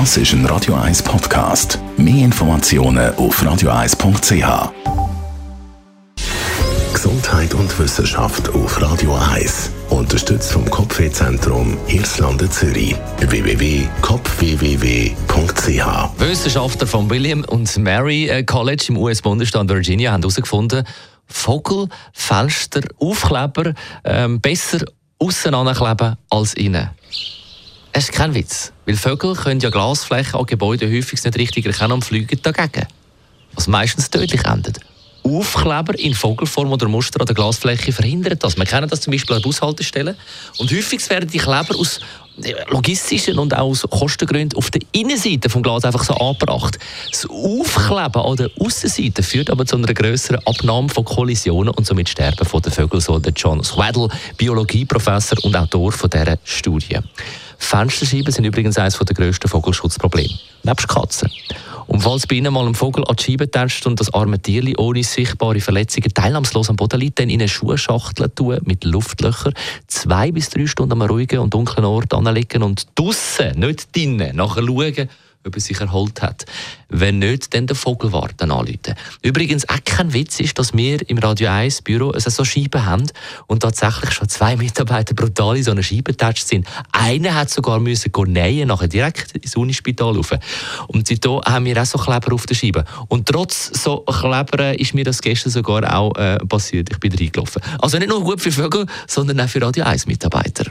Das ist ein Radio 1 Podcast. Mehr Informationen auf radio1.ch. Gesundheit und Wissenschaft auf Radio 1. Unterstützt vom Kopfwehzentrum Irlande Zürich. www.kopfwww.ch Wissenschaftler vom William und Mary äh, College im US-Bundesstaat Virginia haben herausgefunden, Vogel fälscht der Aufkleber ähm, besser außen ankleben als innen. Es ist kein Witz, weil Vögel können ja Glasflächen an Gebäuden häufig nicht richtig erkennen und fliegen dagegen. Was meistens tödlich endet. Aufkleber in Vogelform oder Muster an der Glasfläche verhindern das. Wir kennen das zum Beispiel an Bushaltestellen. Und häufig werden die Kleber aus logistischen und auch aus Kostengründen auf der Innenseite des Glas einfach so angebracht. Das Aufkleben an der Außenseite führt aber zu einer größeren Abnahme von Kollisionen und somit Sterben von den Vögeln, so der John Swaddle, Biologieprofessor und Autor von dieser Studie. Fensterscheiben sind übrigens eines der grössten Vogelschutzprobleme. Nebst Katzen. Und falls bei Ihnen mal ein Vogel an die Scheibe tätscht und das arme Tierli ohne sichtbare Verletzungen teilnahmslos am Boden liegt, dann in eine Schuhschachtel tun mit Luftlöchern, zwei bis drei Stunden an einem ruhigen und dunklen Ort anlegen und draussen, nicht drinnen, nachher schauen, ob er sich erholt hat. Wenn nicht, dann den Vogelwart anrufen. Übrigens, auch kein Witz ist, dass wir im Radio 1 Büro so Scheiben haben und tatsächlich schon zwei Mitarbeiter brutal in so einer Scheibe getatscht sind. Einer hat sogar müssen nähen, nachher direkt ins Unispital rauf. Und seitdem haben wir auch so Kleber auf der Scheibe. Und trotz so Kleber ist mir das gestern sogar auch äh, passiert. Ich bin reingelaufen. Also nicht nur gut für Vögel, sondern auch für Radio 1 Mitarbeiter